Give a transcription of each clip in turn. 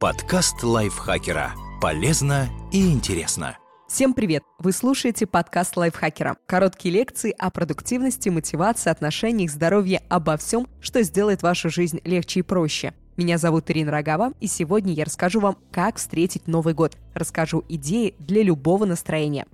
Подкаст лайфхакера. Полезно и интересно. Всем привет! Вы слушаете подкаст лайфхакера. Короткие лекции о продуктивности, мотивации, отношениях, здоровье, обо всем, что сделает вашу жизнь легче и проще. Меня зовут Ирина Рогава, и сегодня я расскажу вам, как встретить Новый год. Расскажу идеи для любого настроения.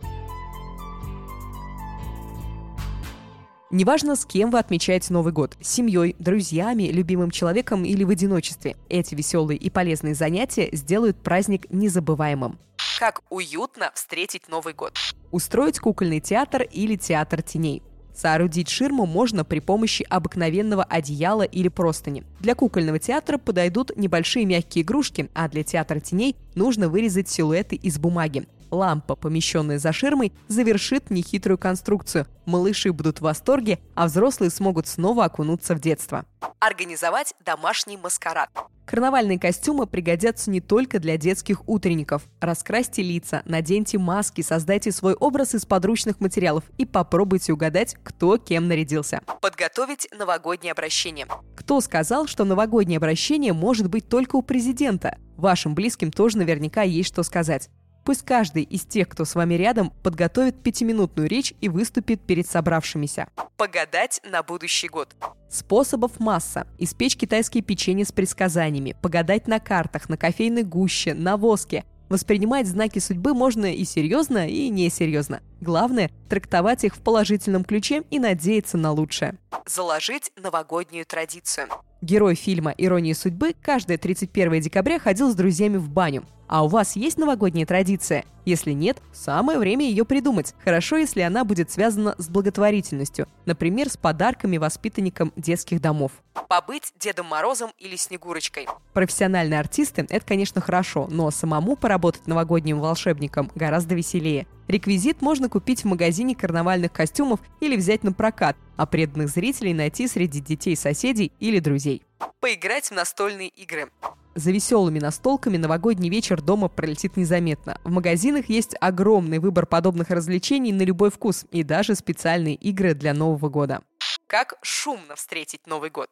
Неважно, с кем вы отмечаете Новый год – семьей, друзьями, любимым человеком или в одиночестве. Эти веселые и полезные занятия сделают праздник незабываемым. Как уютно встретить Новый год. Устроить кукольный театр или театр теней. Соорудить ширму можно при помощи обыкновенного одеяла или простыни. Для кукольного театра подойдут небольшие мягкие игрушки, а для театра теней нужно вырезать силуэты из бумаги. Лампа, помещенная за ширмой, завершит нехитрую конструкцию. Малыши будут в восторге, а взрослые смогут снова окунуться в детство. Организовать домашний маскарад. Карнавальные костюмы пригодятся не только для детских утренников. Раскрасьте лица, наденьте маски, создайте свой образ из подручных материалов и попробуйте угадать, кто кем нарядился. Подготовить новогоднее обращение. Кто сказал, что новогоднее обращение может быть только у президента? Вашим близким тоже наверняка есть что сказать. Пусть каждый из тех, кто с вами рядом, подготовит пятиминутную речь и выступит перед собравшимися. Погадать на будущий год. Способов масса. Испечь китайские печенье с предсказаниями, погадать на картах, на кофейной гуще, на воске. Воспринимать знаки судьбы можно и серьезно, и несерьезно. Главное – трактовать их в положительном ключе и надеяться на лучшее. Заложить новогоднюю традицию. Герой фильма «Ирония судьбы» каждое 31 декабря ходил с друзьями в баню. А у вас есть новогодняя традиция? Если нет, самое время ее придумать. Хорошо, если она будет связана с благотворительностью, например, с подарками воспитанникам детских домов. Побыть Дедом Морозом или Снегурочкой. Профессиональные артисты – это, конечно, хорошо, но самому поработать новогодним волшебником гораздо веселее. Реквизит можно купить в магазине карнавальных костюмов или взять на прокат, а преданных зрителей найти среди детей соседей или друзей. Поиграть в настольные игры. За веселыми настолками новогодний вечер дома пролетит незаметно. В магазинах есть огромный выбор подобных развлечений на любой вкус и даже специальные игры для Нового года. Как шумно встретить Новый год.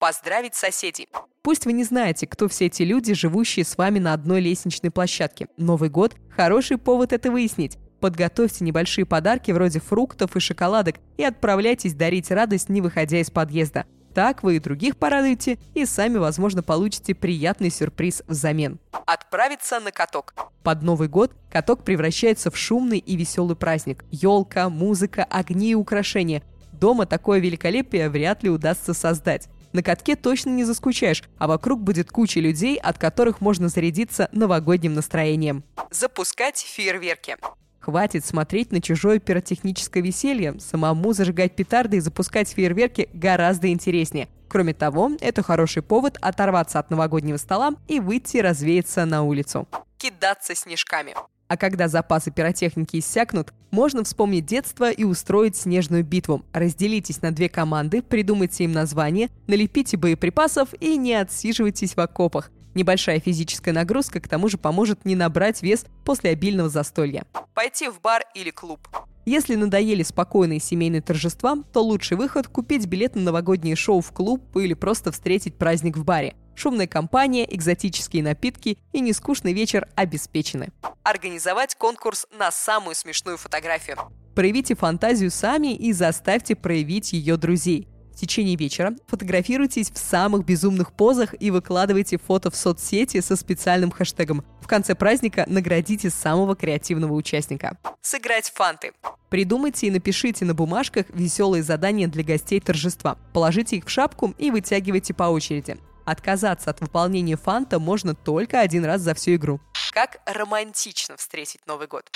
Поздравить соседей. Пусть вы не знаете, кто все эти люди, живущие с вами на одной лестничной площадке. Новый год – хороший повод это выяснить. Подготовьте небольшие подарки вроде фруктов и шоколадок и отправляйтесь дарить радость, не выходя из подъезда. Так вы и других порадуете, и сами, возможно, получите приятный сюрприз взамен. Отправиться на каток. Под Новый год каток превращается в шумный и веселый праздник. Елка, музыка, огни и украшения. Дома такое великолепие вряд ли удастся создать. На катке точно не заскучаешь, а вокруг будет куча людей, от которых можно зарядиться новогодним настроением. Запускать фейерверки. Хватит смотреть на чужое пиротехническое веселье. Самому зажигать петарды и запускать фейерверки гораздо интереснее. Кроме того, это хороший повод оторваться от новогоднего стола и выйти развеяться на улицу. Кидаться снежками. А когда запасы пиротехники иссякнут, можно вспомнить детство и устроить снежную битву. Разделитесь на две команды, придумайте им название, налепите боеприпасов и не отсиживайтесь в окопах. Небольшая физическая нагрузка к тому же поможет не набрать вес после обильного застолья. Пойти в бар или клуб. Если надоели спокойные семейные торжества, то лучший выход – купить билет на новогоднее шоу в клуб или просто встретить праздник в баре. Шумная компания, экзотические напитки и нескучный вечер обеспечены. Организовать конкурс на самую смешную фотографию. Проявите фантазию сами и заставьте проявить ее друзей. В течение вечера фотографируйтесь в самых безумных позах и выкладывайте фото в соцсети со специальным хэштегом. В конце праздника наградите самого креативного участника. Сыграть фанты. Придумайте и напишите на бумажках веселые задания для гостей торжества. Положите их в шапку и вытягивайте по очереди. Отказаться от выполнения фанта можно только один раз за всю игру. Как романтично встретить Новый год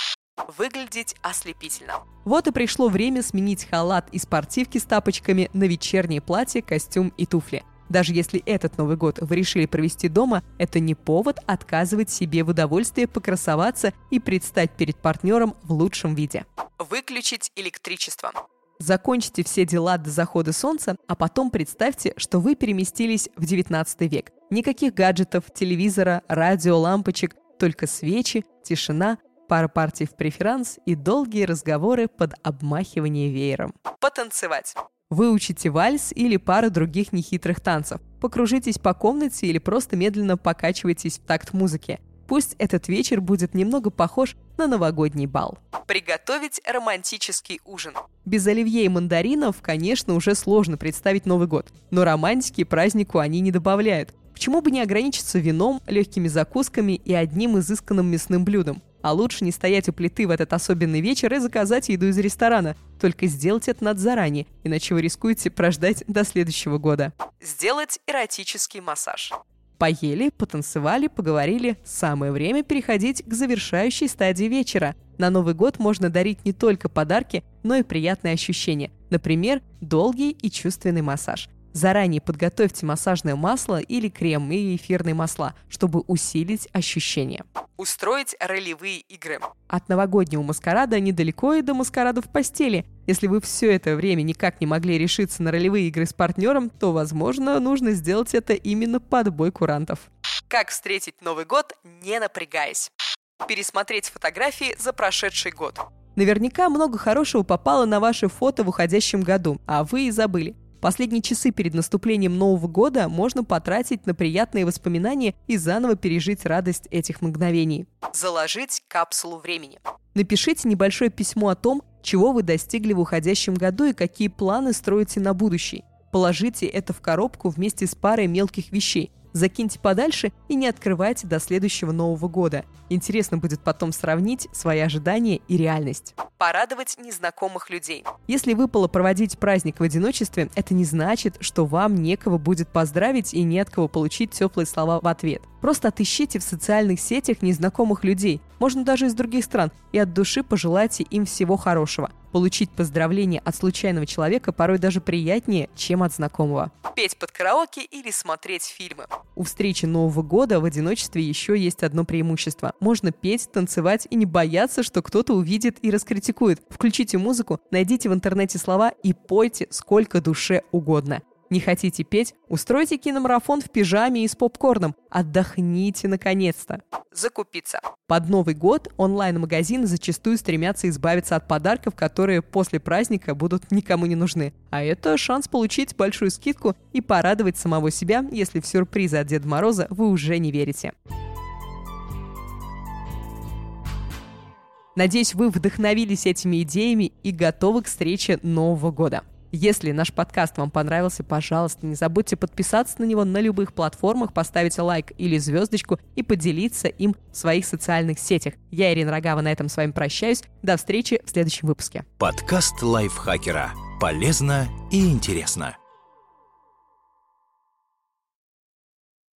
выглядеть ослепительно. Вот и пришло время сменить халат и спортивки с тапочками на вечернее платье, костюм и туфли. Даже если этот Новый год вы решили провести дома, это не повод отказывать себе в удовольствии покрасоваться и предстать перед партнером в лучшем виде. Выключить электричество. Закончите все дела до захода солнца, а потом представьте, что вы переместились в 19 век. Никаких гаджетов, телевизора, радио, лампочек, только свечи, тишина, пара партий в преферанс и долгие разговоры под обмахивание веером. Потанцевать. Выучите вальс или пару других нехитрых танцев. Покружитесь по комнате или просто медленно покачивайтесь в такт музыки. Пусть этот вечер будет немного похож на новогодний бал. Приготовить романтический ужин. Без оливье и мандаринов, конечно, уже сложно представить Новый год, но романтики празднику они не добавляют. Почему бы не ограничиться вином, легкими закусками и одним изысканным мясным блюдом? А лучше не стоять у плиты в этот особенный вечер и заказать еду из ресторана. Только сделать это надо заранее, иначе вы рискуете прождать до следующего года. Сделать эротический массаж. Поели, потанцевали, поговорили. Самое время переходить к завершающей стадии вечера. На Новый год можно дарить не только подарки, но и приятные ощущения. Например, долгий и чувственный массаж. Заранее подготовьте массажное масло или крем и эфирные масла, чтобы усилить ощущения. Устроить ролевые игры. От новогоднего маскарада недалеко и до маскарада в постели. Если вы все это время никак не могли решиться на ролевые игры с партнером, то, возможно, нужно сделать это именно под бой курантов. Как встретить Новый год, не напрягаясь? Пересмотреть фотографии за прошедший год. Наверняка много хорошего попало на ваши фото в уходящем году, а вы и забыли. Последние часы перед наступлением Нового года можно потратить на приятные воспоминания и заново пережить радость этих мгновений. Заложить капсулу времени. Напишите небольшое письмо о том, чего вы достигли в уходящем году и какие планы строите на будущий. Положите это в коробку вместе с парой мелких вещей, Закиньте подальше и не открывайте до следующего Нового года. Интересно будет потом сравнить свои ожидания и реальность. Порадовать незнакомых людей. Если выпало проводить праздник в одиночестве, это не значит, что вам некого будет поздравить и не от кого получить теплые слова в ответ. Просто отыщите в социальных сетях незнакомых людей, можно даже из других стран, и от души пожелайте им всего хорошего. Получить поздравление от случайного человека порой даже приятнее, чем от знакомого. Петь под караоке или смотреть фильмы. У встречи Нового года в одиночестве еще есть одно преимущество. Можно петь, танцевать и не бояться, что кто-то увидит и раскритикует. Включите музыку, найдите в интернете слова и пойте сколько душе угодно. Не хотите петь? Устройте киномарафон в пижаме и с попкорном. Отдохните наконец-то. Закупиться. Под Новый год онлайн-магазины зачастую стремятся избавиться от подарков, которые после праздника будут никому не нужны. А это шанс получить большую скидку и порадовать самого себя, если в сюрпризы от Деда Мороза вы уже не верите. Надеюсь, вы вдохновились этими идеями и готовы к встрече Нового года. Если наш подкаст вам понравился, пожалуйста, не забудьте подписаться на него на любых платформах, поставить лайк или звездочку и поделиться им в своих социальных сетях. Я, Ирина Рогава, на этом с вами прощаюсь. До встречи в следующем выпуске. Подкаст лайфхакера. Полезно и интересно.